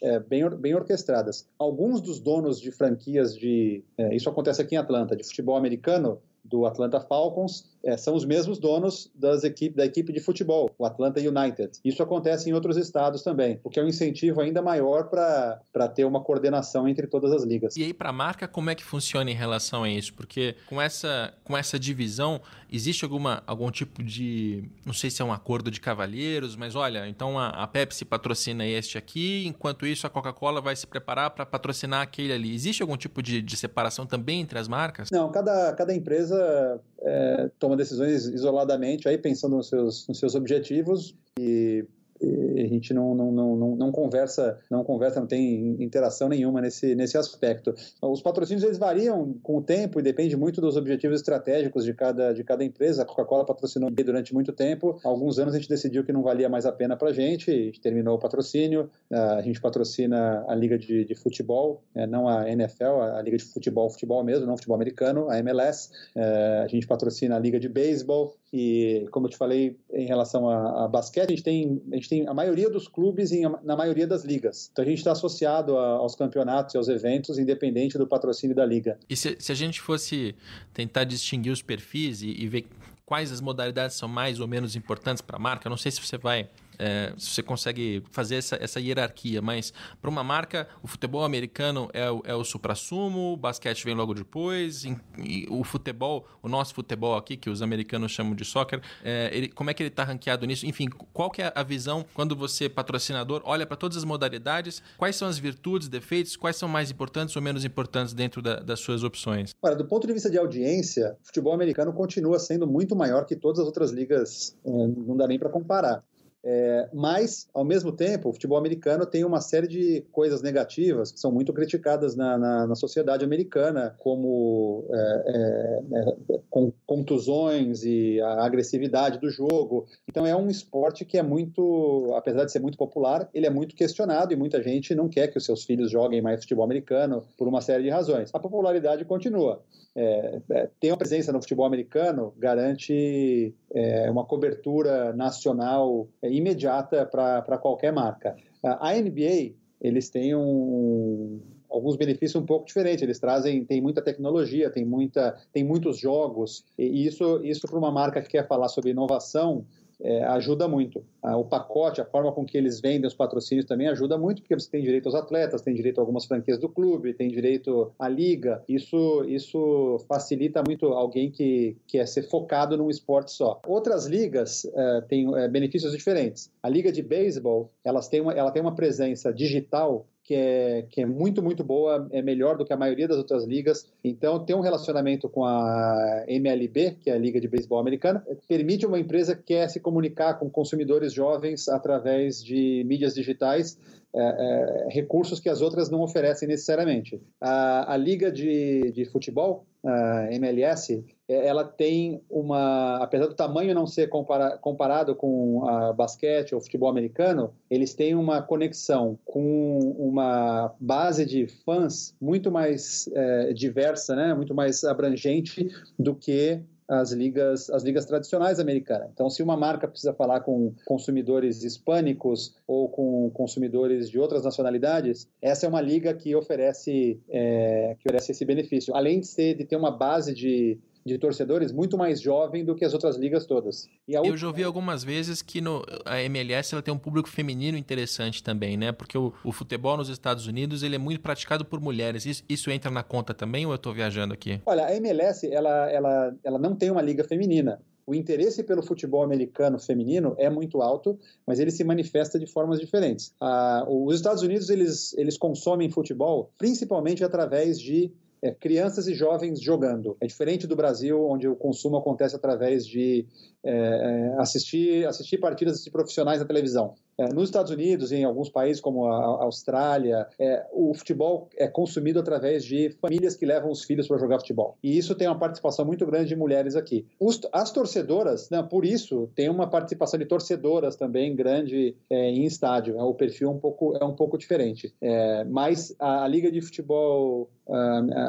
B: é, bem, bem orquestradas. Alguns dos donos de franquias de. É, isso acontece aqui em Atlanta, de futebol americano, do Atlanta Falcons, é, são os mesmos donos das equipe, da equipe de futebol, o Atlanta United. Isso acontece em outros estados também, o que é um incentivo ainda maior para ter uma coordenação entre todas as ligas.
A: E aí, para a marca, como é que funciona em relação a isso? Porque com essa, com essa divisão, existe alguma, algum tipo de. Não sei se é um acordo de cavalheiros, mas olha, então a, a Pepsi patrocina este aqui, enquanto isso a Coca-Cola vai se preparar para patrocinar aquele ali. Existe algum tipo de, de separação também entre as marcas?
B: Não, cada, cada empresa é, toma decisões isoladamente, aí pensando nos seus, nos seus objetivos e a gente não, não, não, não, conversa, não conversa, não tem interação nenhuma nesse, nesse aspecto. Os patrocínios eles variam com o tempo e depende muito dos objetivos estratégicos de cada, de cada empresa. A Coca-Cola patrocinou durante muito tempo. Há alguns anos a gente decidiu que não valia mais a pena para a gente, a gente terminou o patrocínio. A gente patrocina a liga de, de futebol, né, não a NFL, a liga de futebol, futebol mesmo, não futebol americano, a MLS. É, a gente patrocina a liga de beisebol e, como eu te falei, em relação a, a basquete, a gente tem, a gente tem a maioria dos clubes em, na maioria das ligas. Então a gente está associado a, aos campeonatos e aos eventos, independente do patrocínio da liga.
A: E se, se a gente fosse tentar distinguir os perfis e, e ver quais as modalidades são mais ou menos importantes para a marca, eu não sei se você vai é, você consegue fazer essa, essa hierarquia, mas para uma marca, o futebol americano é o, é o supra-sumo, o basquete vem logo depois, e, e o futebol, o nosso futebol aqui, que os americanos chamam de soccer, é, ele, como é que ele está ranqueado nisso? Enfim, qual que é a visão quando você, patrocinador, olha para todas as modalidades, quais são as virtudes, defeitos, quais são mais importantes ou menos importantes dentro da, das suas opções?
B: Olha, do ponto de vista de audiência, o futebol americano continua sendo muito maior que todas as outras ligas, é, não dá nem para comparar. É, mas, ao mesmo tempo, o futebol americano tem uma série de coisas negativas que são muito criticadas na, na, na sociedade americana, como é, é, é contusões e a agressividade do jogo. Então, é um esporte que é muito, apesar de ser muito popular, ele é muito questionado e muita gente não quer que os seus filhos joguem mais futebol americano por uma série de razões. A popularidade continua. É, é, ter uma presença no futebol americano garante é, uma cobertura nacional é, imediata para qualquer marca. A NBA, eles têm um, alguns benefícios um pouco diferentes. Eles trazem, tem muita tecnologia, tem, muita, tem muitos jogos, e isso, isso para uma marca que quer falar sobre inovação, é, ajuda muito. Ah, o pacote, a forma com que eles vendem os patrocínios também ajuda muito, porque você tem direito aos atletas, tem direito a algumas franquias do clube, tem direito à liga. Isso, isso facilita muito alguém que quer ser focado num esporte só. Outras ligas é, têm é, benefícios diferentes. A liga de beisebol, elas têm uma, ela tem uma presença digital que é, que é muito, muito boa, é melhor do que a maioria das outras ligas. Então, ter um relacionamento com a MLB, que é a Liga de Beisebol Americana, permite uma empresa que quer se comunicar com consumidores jovens através de mídias digitais é, é, recursos que as outras não oferecem necessariamente. A, a Liga de, de Futebol, a MLS, ela tem uma, apesar do tamanho não ser compara, comparado com a basquete ou futebol americano, eles têm uma conexão com uma base de fãs muito mais é, diversa, né, muito mais abrangente do que as ligas, as ligas tradicionais americanas. Então, se uma marca precisa falar com consumidores hispânicos ou com consumidores de outras nacionalidades, essa é uma liga que oferece, é, que oferece esse benefício. Além de, ser, de ter uma base de de torcedores muito mais jovem do que as outras ligas todas.
A: Eu já ouvi algumas vezes que no, a MLS ela tem um público feminino interessante também, né? Porque o, o futebol nos Estados Unidos ele é muito praticado por mulheres. Isso, isso entra na conta também ou eu estou viajando aqui?
B: Olha, a MLS ela, ela, ela não tem uma liga feminina. O interesse pelo futebol americano feminino é muito alto, mas ele se manifesta de formas diferentes. Ah, os Estados Unidos eles, eles consomem futebol principalmente através de é, crianças e jovens jogando. É diferente do Brasil, onde o consumo acontece através de é, é assistir, assistir partidas de profissionais na televisão. É, nos Estados Unidos em alguns países como a Austrália, é, o futebol é consumido através de famílias que levam os filhos para jogar futebol. E isso tem uma participação muito grande de mulheres aqui. Os, as torcedoras, né, por isso, tem uma participação de torcedoras também grande é, em estádio. É, o perfil é um pouco, é um pouco diferente. É, mas a, a, Liga de Futebol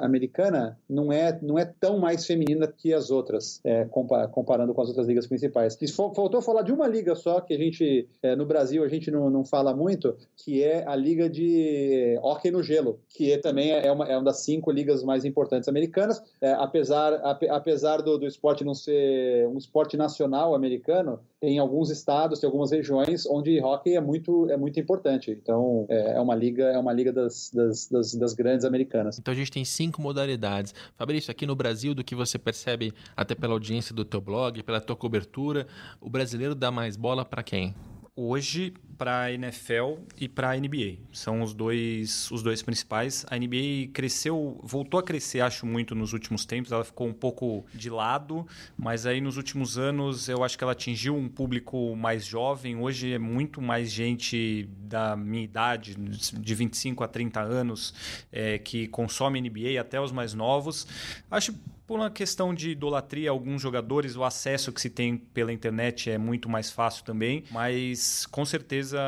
B: americana não é, não é tão mais feminina que as outras, é, comparando com as outras ligas principais. E faltou falar de uma liga só que a gente, no Brasil, A gente não, não fala muito, que é a Liga de Hockey no Gelo, que é, também é uma, é uma das cinco ligas mais importantes americanas. É, apesar apesar do, do esporte não ser um esporte nacional americano, tem alguns estados, tem algumas regiões onde hockey é muito, é muito importante. Então, é, é uma liga, é uma liga das, das, das, das, grandes americanas.
A: Então, a gente tem cinco modalidades. Fabrício, aqui no Brasil, do que você percebe até pela audiência do teu blog, pela tua cobertura, o brasileiro dá mais bola para quem?
C: Hoje para a NFL e para a NBA. São os dois, os dois principais. A NBA cresceu, voltou a crescer, acho, muito nos últimos tempos. Ela ficou um pouco de lado, mas aí nos últimos anos eu acho que ela atingiu um público mais jovem. Hoje é muito mais gente da minha idade, de 25 a 30 anos, é, que consome NBA, até os mais novos. Acho por uma questão de idolatria, alguns jogadores, o acesso que se tem pela internet é muito mais fácil também, mas com certeza,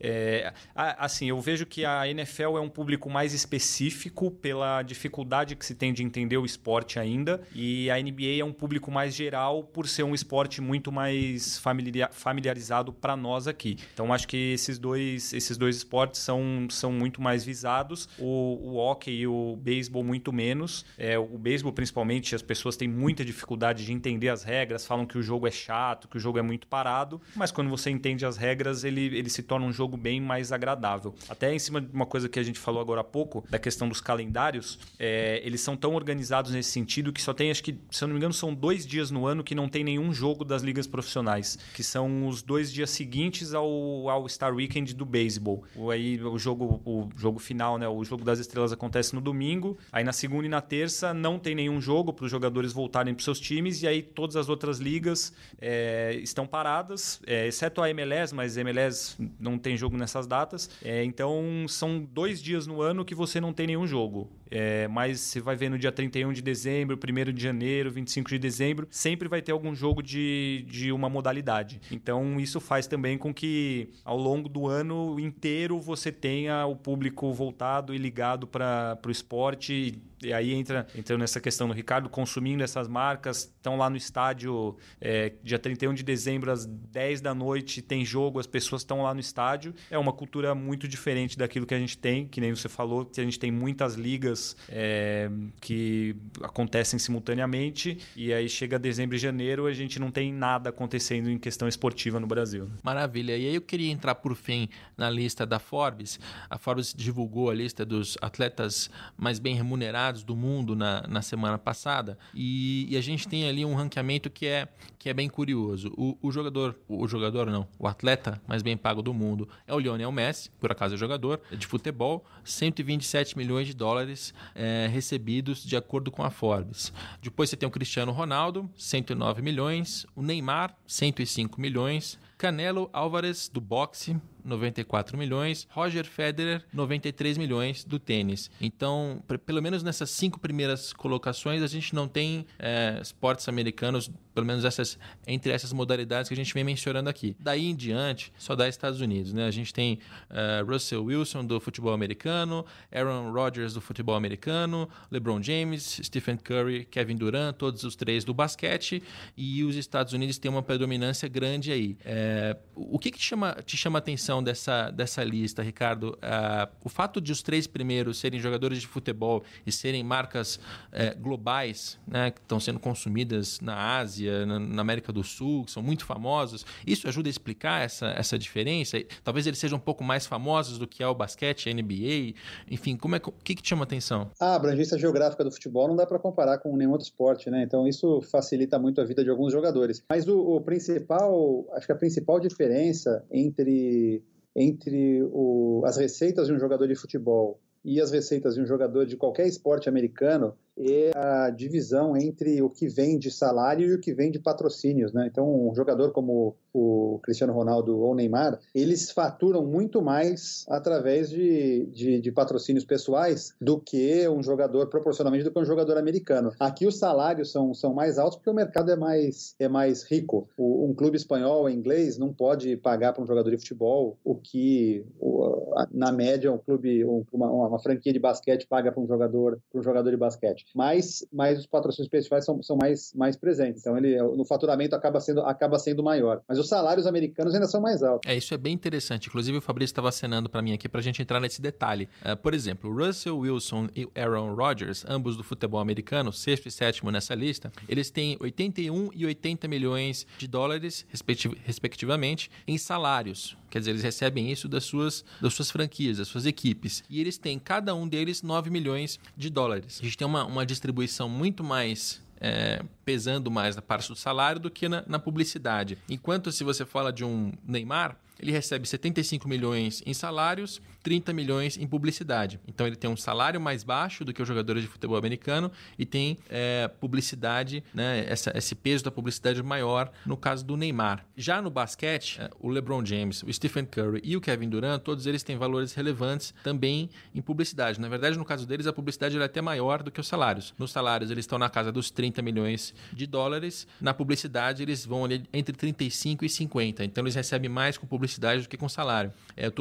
C: é, assim, eu vejo que a NFL é um público mais específico pela dificuldade que se tem de entender o esporte ainda, e a NBA é um público mais geral por ser um esporte muito mais familiarizado para nós aqui. Então acho que esses dois, esses dois esportes são, são muito mais visados, o, o hockey e o beisebol muito menos, é, o beisebol principalmente principalmente, as pessoas têm muita dificuldade de entender as regras, falam que o jogo é chato, que o jogo é muito parado, mas quando você entende as regras, ele, ele se torna um jogo bem mais agradável. Até em cima de uma coisa que a gente falou agora há pouco, da questão dos calendários, é, eles são tão organizados nesse sentido que só tem, acho que, se eu não me engano, são dois dias no ano que não tem nenhum jogo das ligas profissionais, que são os dois dias seguintes ao, ao Star Weekend do beisebol. Aí o jogo, o jogo final, né? O jogo das estrelas acontece no domingo, aí na segunda e na terça não tem nenhum jogo para os jogadores voltarem para seus times, e aí todas as outras ligas é, estão paradas, é, exceto a MLS, mas MLS não tem jogo nessas datas. É, então são dois dias no ano que você não tem nenhum jogo. É, mas você vai ver no dia 31 de dezembro, 1 de janeiro, 25 de dezembro, sempre vai ter algum jogo de, de uma modalidade. Então, isso faz também com que ao longo do ano inteiro você tenha o público voltado e ligado para o esporte e aí entra entrando nessa questão do Ricardo, consumindo essas marcas, estão lá no estádio é, dia 31 de dezembro, às 10 da noite, tem jogo, as pessoas estão lá no estádio. É uma cultura muito diferente daquilo que a gente tem, que nem você falou, que a gente tem muitas ligas é, que acontecem simultaneamente, e aí chega dezembro e janeiro, a gente não tem nada acontecendo em questão esportiva no Brasil.
A: Maravilha. E aí eu queria entrar por fim na lista da Forbes. A Forbes divulgou a lista dos atletas mais bem remunerados do mundo na, na semana passada e, e, a gente tem ali um ranqueamento que é, que é bem curioso. O, o jogador, o jogador não, o atleta mais bem pago do mundo é o Lionel Messi, por acaso é jogador de futebol, 127 milhões de dólares é, recebidos de acordo com a Forbes. Depois você tem o Cristiano Ronaldo, 109 milhões, o Neymar, 105 milhões, Canelo Álvares do boxe, 94 milhões, Roger Federer, 93 milhões do tênis. Então, pelo menos nessas cinco primeiras colocações, a gente não tem é, esportes americanos, pelo menos essas entre essas modalidades que a gente vem mencionando aqui. Daí em diante, só dá Estados Unidos. Né? A gente tem uh, Russell Wilson do futebol americano, Aaron Rodgers do futebol americano, LeBron James, Stephen Curry, Kevin Durant, todos os três do basquete, e os Estados Unidos têm uma predominância grande aí. É, o que, que te, chama, te chama atenção? Dessa, dessa lista, Ricardo, uh, o fato de os três primeiros serem jogadores de futebol e serem marcas uh, globais, né, que estão sendo consumidas na Ásia, na, na, América do Sul, que são muito famosos, isso ajuda a explicar essa, essa diferença? Talvez eles sejam um pouco mais famosos do que é o basquete, a NBA, enfim, como é, o que, que te chama atenção?
B: A abrangência geográfica do futebol não dá para comparar com nenhum outro esporte, né? Então isso facilita muito a vida de alguns jogadores. Mas o, o principal, acho que a principal diferença entre entre o, as receitas de um jogador de futebol e as receitas de um jogador de qualquer esporte americano é a divisão entre o que vem de salário e o que vem de patrocínios, né? Então, um jogador como o Cristiano Ronaldo ou Neymar, eles faturam muito mais através de, de, de, patrocínios pessoais do que um jogador, proporcionalmente, do que um jogador americano. Aqui os salários são, são mais altos porque o mercado é mais, é mais rico. O, um clube espanhol ou inglês não pode pagar para um jogador de futebol o que, o, na média, um clube, uma, uma franquia de basquete paga para um jogador, para um jogador de basquete mas, mas os patrocínios pessoais são, são mais, mais presentes. Então, ele, no faturamento acaba sendo, acaba sendo maior. Mas os salários americanos ainda são mais altos.
A: É, isso é bem interessante. Inclusive, o Fabrício estava acenando para mim aqui para a gente entrar nesse detalhe. Uh, por exemplo, Russell Wilson e Aaron Rodgers, ambos do futebol americano, sexto e sétimo nessa lista, eles têm 81 e 80 milhões de dólares, respectiv respectivamente, em salários. Quer dizer, eles recebem isso das suas, das suas franquias, das suas equipes. E eles têm, cada um deles, 9 milhões de dólares. A gente tem uma, uma distribuição muito mais é, pesando mais na parte do salário do que na, na, publicidade. Enquanto se você fala de um Neymar, ele recebe 75 milhões em salários, 30 milhões em publicidade. Então ele tem um salário mais baixo do que os jogadores de futebol americano e tem é, publicidade, né, essa, esse peso da publicidade maior no caso do Neymar. Já no basquete, é, o LeBron James, o Stephen Curry e o Kevin Durant, todos eles têm valores relevantes também em publicidade. Na verdade, no caso deles, a publicidade é até maior do que os salários. Nos salários, eles estão na casa dos 30 milhões de dólares. Na publicidade, eles vão ali entre 35 e 50. Então, eles recebem mais com publicidade do que com salário. É, eu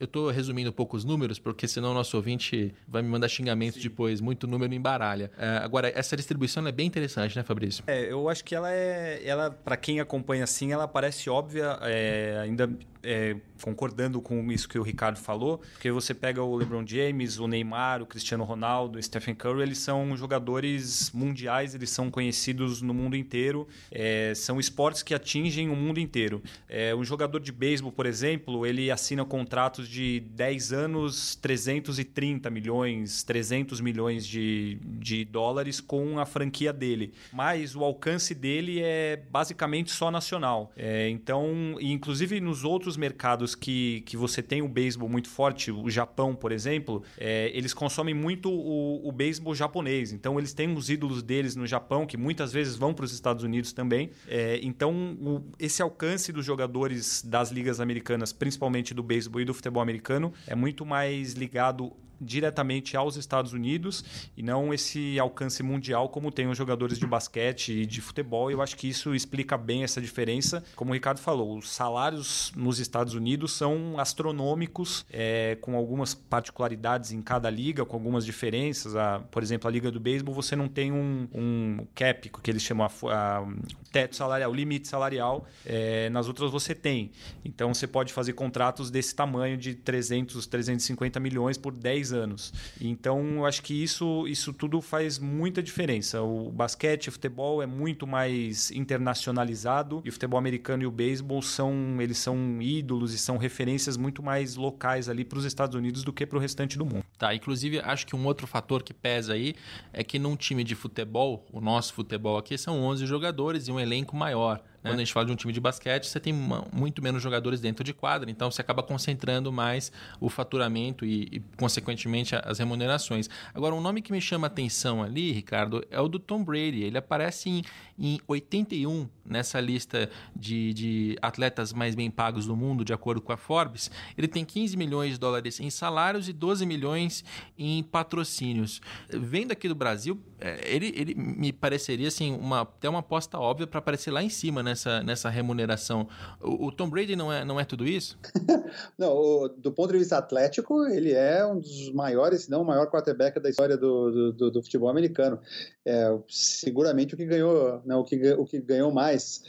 A: estou resumindo um pouco os números, porque senão o nosso ouvinte vai me mandar xingamentos Sim. depois. Muito número embaralha. É, agora, essa distribuição é bem interessante, né, Fabrício?
C: É, eu acho que ela é. Ela, para quem acompanha assim, ela parece óbvia. É, ainda é, concordando com isso que o Ricardo falou, porque você pega o LeBron James, o Neymar, o Cristiano Ronaldo, o Stephen Curry, eles são jogadores mundiais, eles são conhecidos no mundo inteiro, é, são esportes que atingem o mundo inteiro. É, um jogador de beisebol, por exemplo, ele assina contratos de 10 anos, 330 milhões, 300 milhões de, de dólares com a franquia dele, mas o alcance dele é basicamente só nacional. É, então, inclusive nos outros mercados que, que você tem o beisebol muito forte, o Japão, por exemplo, é, eles consomem muito o, o beisebol japonês. Então, eles têm os ídolos deles no Japão, que muitas vezes vão para os Estados Unidos também. É, então, o, esse alcance dos jogadores das ligas americanas, principalmente do beisebol e do futebol americano, é muito mais ligado diretamente aos Estados Unidos e não esse alcance mundial como tem os jogadores de basquete e de futebol. Eu acho que isso explica bem essa diferença. Como o Ricardo falou, os salários nos Estados Unidos são astronômicos, é, com algumas particularidades em cada liga, com algumas diferenças. A, por exemplo, a liga do beisebol você não tem um, um cap, que eles chamam a, a teto salarial, limite salarial. É, nas outras você tem. Então você pode fazer contratos desse tamanho de 300, 350 milhões por 10 anos. Então, eu acho que isso, isso tudo faz muita diferença. O basquete, o futebol é muito mais internacionalizado e o futebol americano e o beisebol são, eles são ídolos e são referências muito mais locais ali para os Estados Unidos do que para o restante do mundo.
A: Tá, inclusive acho que um outro fator que pesa aí é que num time de futebol, o nosso futebol aqui são 11 jogadores e um elenco maior. Quando a gente fala de um time de basquete, você tem muito menos jogadores dentro de quadra, então você acaba concentrando mais o faturamento e, e, consequentemente, as remunerações. Agora, um nome que me chama atenção ali, Ricardo, é o do Tom Brady. Ele aparece em, em 81 nessa lista de, de atletas mais bem pagos do mundo, de acordo com a Forbes. Ele tem 15 milhões de dólares em salários e 12 milhões em patrocínios. Vendo aqui do Brasil, é, ele, ele me pareceria assim, uma, até uma aposta óbvia para aparecer lá em cima, né? Nessa, nessa remuneração. O, o, Tom Brady não é, não é tudo isso?
B: não, o, do ponto de vista atlético, ele é um dos maiores, se não o maior quarterback da história do, do, do futebol americano. É, seguramente o que ganhou, não, o, que, o que ganhou mais.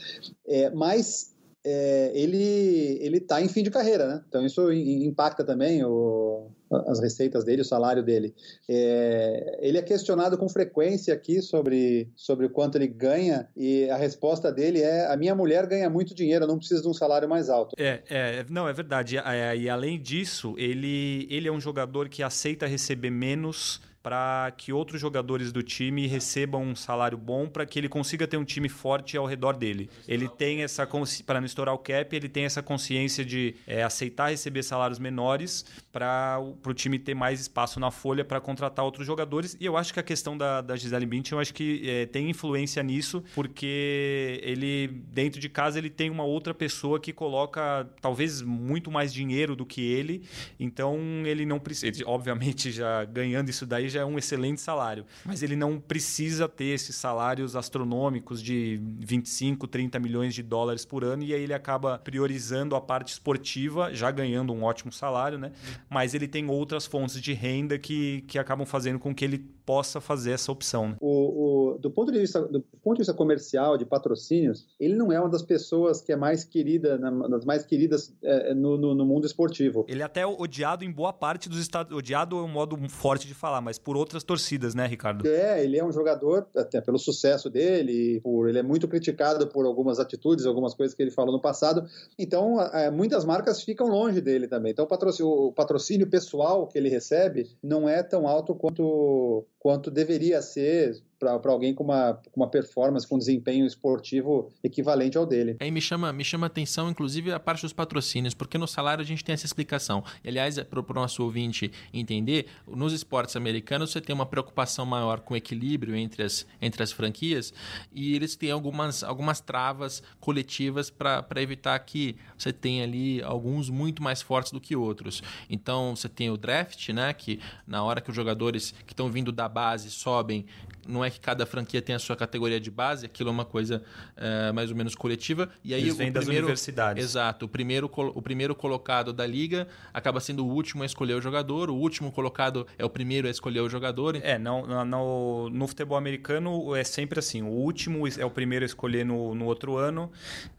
B: É, mas é, ele ele está em fim de carreira, né? Então isso impacta também o, as receitas dele, o salário dele. É, ele é questionado com frequência aqui sobre, sobre o quanto ele ganha e a resposta dele é: a minha mulher ganha muito dinheiro, não preciso de um salário mais alto.
C: É, é não, é verdade. E, e além disso, ele, ele é um jogador que aceita receber menos para que outros jogadores do time recebam um salário bom para que ele consiga ter um time forte ao redor dele. Ele tem essa para não estourar o cap, ele tem essa consciência de é, aceitar receber salários menores para o time ter mais espaço na folha para contratar outros jogadores. E eu acho que a questão da, da Gisele Bündchen, eu acho que é, tem influência nisso, porque ele dentro de casa ele tem uma outra pessoa que coloca talvez muito mais dinheiro do que ele. Então ele não precisa, obviamente já ganhando isso daí já é um excelente salário. Mas ele não precisa ter esses salários astronômicos de 25, 30 milhões de dólares por ano e aí ele acaba priorizando a parte esportiva, já ganhando um ótimo salário, né? Mas ele tem outras fontes de renda que, que acabam fazendo com que ele possa fazer essa opção. Né?
B: O, o, do, ponto de vista, do ponto de vista comercial, de patrocínios, ele não é uma das pessoas que é mais querida, das mais queridas é, no, no, no, mundo esportivo.
C: Ele é até odiado em boa parte dos Estados Odiado é um modo forte de falar, mas por outras torcidas, né, Ricardo?
B: É, ele é um jogador, até pelo sucesso dele, por, ele é muito criticado por algumas atitudes, algumas coisas que ele falou no passado. Então, muitas marcas ficam longe dele também. Então, o patrocínio, o patrocínio pessoal que ele recebe não é tão alto quanto, quanto deveria ser para alguém com uma, com uma performance, com um desempenho esportivo equivalente ao dele.
A: Aí me chama, me chama atenção, inclusive, a parte dos patrocínios, porque no salário a gente tem essa explicação. E, aliás, para o nosso ouvinte entender, nos esportes americanos você tem uma preocupação maior com equilíbrio entre as, entre as franquias e eles têm algumas, algumas travas coletivas para evitar que você tenha ali alguns muito mais fortes do que outros. Então, você tem o draft, né, que na hora que os jogadores que estão vindo da base sobem, não é que cada franquia tem a sua categoria de base, aquilo é uma coisa é, mais ou menos coletiva. E aí
C: Eles vêm
A: o
C: das
A: primeiro,
C: universidades.
A: Exato. O primeiro, o primeiro colocado da liga acaba sendo o último a escolher o jogador, o último colocado é o primeiro a escolher o jogador.
C: É, não, no, no futebol americano é sempre assim: o último é o primeiro a escolher no, no outro ano.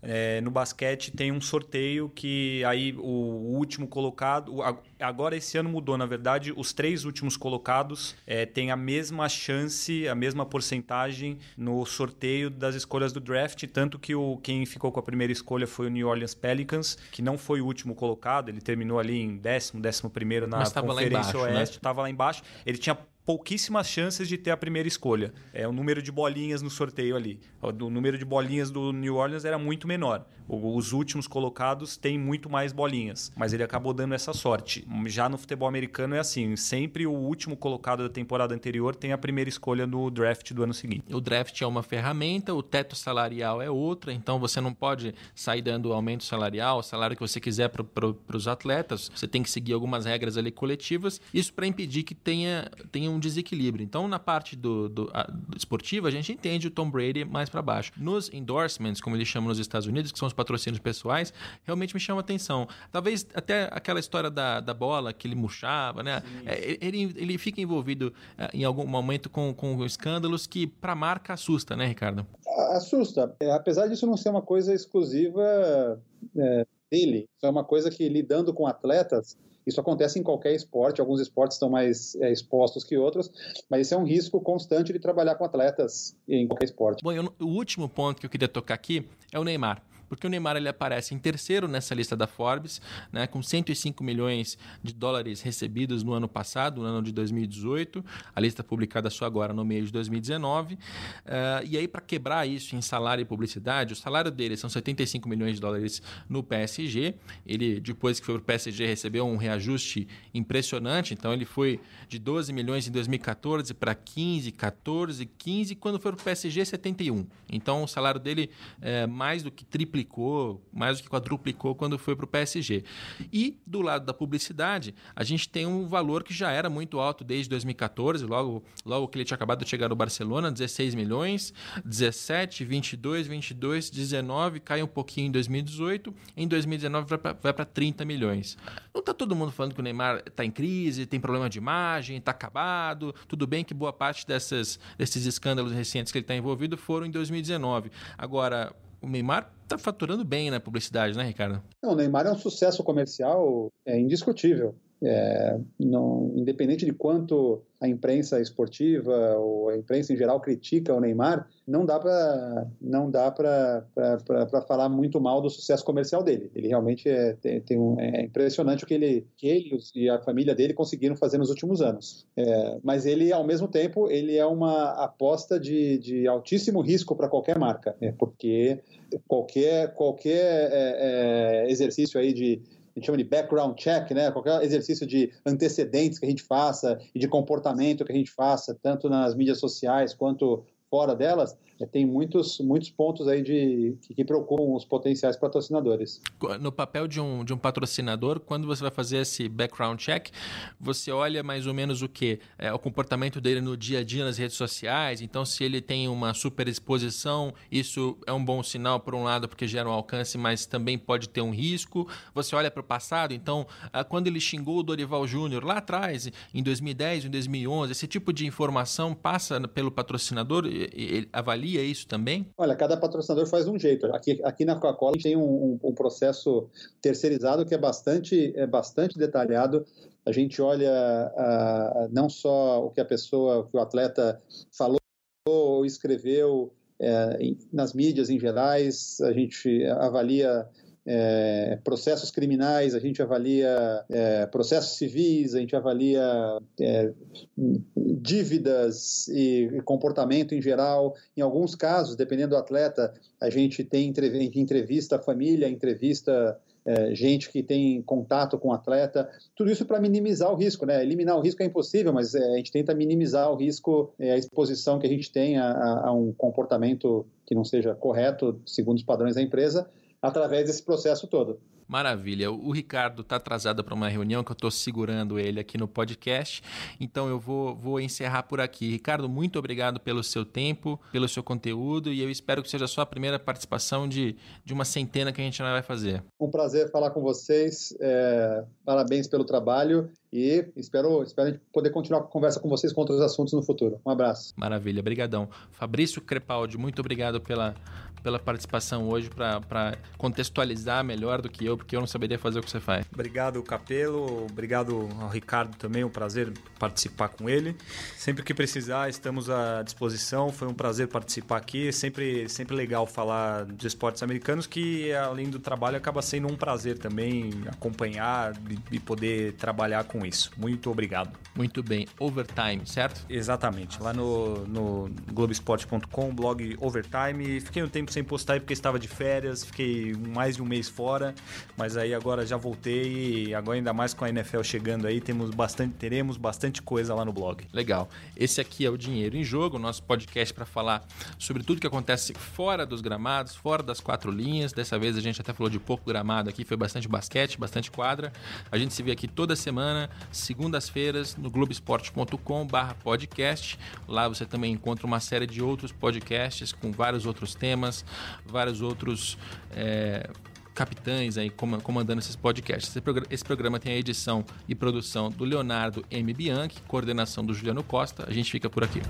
C: É, no basquete tem um sorteio que aí o último colocado. Agora esse ano mudou, na verdade, os três últimos colocados é, têm a mesma chance, a mesma porcentagem no sorteio das escolhas do draft, tanto que o, quem ficou com a primeira escolha foi o New Orleans Pelicans, que não foi o último colocado, ele terminou ali em décimo, décimo primeiro na Conferência
A: embaixo,
C: Oeste, estava
A: né?
C: lá embaixo. Ele tinha pouquíssimas chances de ter a primeira escolha. É o número de bolinhas no sorteio ali. O número de bolinhas do New Orleans era muito menor. Os últimos colocados têm muito mais bolinhas, mas ele acabou dando essa sorte. Já no futebol americano é assim, sempre o último colocado da temporada anterior tem a primeira escolha no draft do ano seguinte.
A: O draft é uma ferramenta, o teto salarial é outra, então você não pode sair dando aumento salarial, o salário que você quiser para pro, os atletas. Você tem que seguir algumas regras ali coletivas, isso para impedir que tenha, tenha um desequilíbrio. Então, na parte do, do, a, do esportiva, a gente entende o Tom Brady mais para baixo. Nos endorsements, como eles chamam nos Estados Unidos, que são os patrocínios pessoais, realmente me chama atenção. Talvez até aquela história da, da bola que ele murchava, né? É, ele, ele fica envolvido é, em algum momento com, com escândalos que para a marca assusta, né, Ricardo?
B: Assusta. É, apesar disso não ser uma coisa exclusiva é, dele, é uma coisa que lidando com atletas isso acontece em qualquer esporte, alguns esportes estão mais é, expostos que outros, mas isso é um risco constante de trabalhar com atletas em qualquer esporte.
A: Bom, eu, o último ponto que eu queria tocar aqui é o Neymar porque o Neymar ele aparece em terceiro nessa lista da Forbes, né, com 105 milhões de dólares recebidos no ano passado, no ano de 2018, a lista publicada só agora no mês de 2019. Uh, eh, e aí, para quebrar isso em salário e publicidade, o salário dele são 75 milhões de dólares no PSG. Ele, depois que foi para o PSG, recebeu um reajuste impressionante, então ele foi de 12 milhões em 2014 para 15, 14, 15, quando foi para o PSG, 71. Então o salário dele é mais do que triplicou triplicou, mais do que quadruplicou quando foi para o PSG. E do lado da publicidade, a gente tem um valor que já era muito alto desde 2014, logo, logo que ele tinha acabado de chegar no Barcelona, 16 milhões, 17, 22, 22, 19, cai um pouquinho em 2018, em 2019 vai para 30 milhões. Não está todo mundo falando que o Neymar está em crise, tem problema de imagem, está acabado. Tudo bem que boa parte dessas, desses escândalos recentes que ele está envolvido foram em 2019. Agora, o Neymar está faturando bem na publicidade, né, Ricardo?
B: Não, o Neymar é um sucesso comercial é indiscutível. É, não, independente de quanto a imprensa esportiva ou a imprensa em geral critica o Neymar, não dá para não dá para falar muito mal do sucesso comercial dele. Ele realmente é, tem, tem um, é impressionante o que ele, que ele e a família dele conseguiram fazer nos últimos anos. É, mas ele, ao mesmo tempo, ele é uma aposta de, de altíssimo risco para qualquer marca, né? porque qualquer qualquer é, é, exercício aí de a gente chama de background check, né? Qualquer exercício de antecedentes que a gente faça e de comportamento que a gente faça, tanto nas mídias sociais quanto fora delas, é, tem muitos, muitos pontos aí de, que, que, preocupam os potenciais patrocinadores.
A: No papel de um, de um patrocinador, quando você vai fazer esse background check, você olha mais ou menos o que? É, o comportamento dele no dia a dia nas redes sociais. Então, se ele tem uma super exposição, isso é um bom sinal, por um lado, porque gera um alcance, mas também pode ter um risco. Você olha para o passado, então, ah, quando ele xingou o Dorival Júnior lá atrás, em 2010, em 2011, esse tipo de informação passa pelo patrocinador, ele avalia isso também?
B: Olha, cada patrocinador faz um jeito. Aqui, aqui na Coca-Cola a gente tem um, um, um, processo terceirizado que é bastante, é bastante detalhado. A gente olha não só o que a pessoa, o que o atleta falou ou escreveu é, nas mídias em gerais, a gente avalia é, processos criminais, a gente avalia é, processos civis, a gente avalia é, dívidas e, comportamento em geral. Em alguns casos, dependendo do atleta, a gente tem entrevista a família, entrevista é, gente que tem contato com o atleta, tudo isso para minimizar o risco, né? Eliminar o risco é impossível, mas é, a gente tenta minimizar o risco, é, a exposição que a gente tem a, a, um comportamento que não seja correto segundo os padrões da empresa, através desse processo todo.
A: Maravilha. O Ricardo está atrasado para uma reunião que eu estou segurando ele aqui no podcast, então eu vou, vou encerrar por aqui. Ricardo, muito obrigado pelo seu tempo, pelo seu conteúdo e eu espero que seja a primeira participação de, de uma centena que a gente vai fazer.
B: Um prazer falar com vocês. É, parabéns pelo trabalho e espero, espero poder continuar a conversa com vocês com outros assuntos no futuro. Um abraço.
A: Maravilha, brigadão. Fabrício Crepaldi, muito obrigado pela, pela participação hoje para contextualizar melhor do que eu, porque eu não saberia fazer o que você faz.
C: Obrigado, Capelo. Obrigado ao Ricardo também. Um prazer participar com ele. Sempre que precisar, estamos à disposição. Foi um prazer participar aqui. Sempre, sempre legal falar de esportes americanos, que além do trabalho acaba sendo um prazer também acompanhar e poder trabalhar com isso. Muito obrigado.
A: Muito bem. Overtime, certo?
C: Exatamente. Lá no, no Globesport.com, blog Overtime. Fiquei um tempo sem postar aí porque estava de férias, fiquei mais de um mês fora, mas aí agora já voltei e agora ainda mais com a NFL chegando aí, temos bastante, teremos bastante coisa lá no blog.
A: Legal. Esse aqui é o Dinheiro em Jogo, nosso podcast para falar sobre tudo que acontece fora dos gramados, fora das quatro linhas. Dessa vez a gente até falou de pouco gramado aqui, foi bastante basquete, bastante quadra. A gente se vê aqui toda semana, segundas-feiras, no globesport.com/podcast. Lá você também encontra uma série de outros podcasts com vários outros temas, vários outros é, capitães aí comandando esses podcasts. Esse programa tem a edição e produção do Leonardo M. Bianchi, coordenação do Juliano Costa. A gente fica por aqui.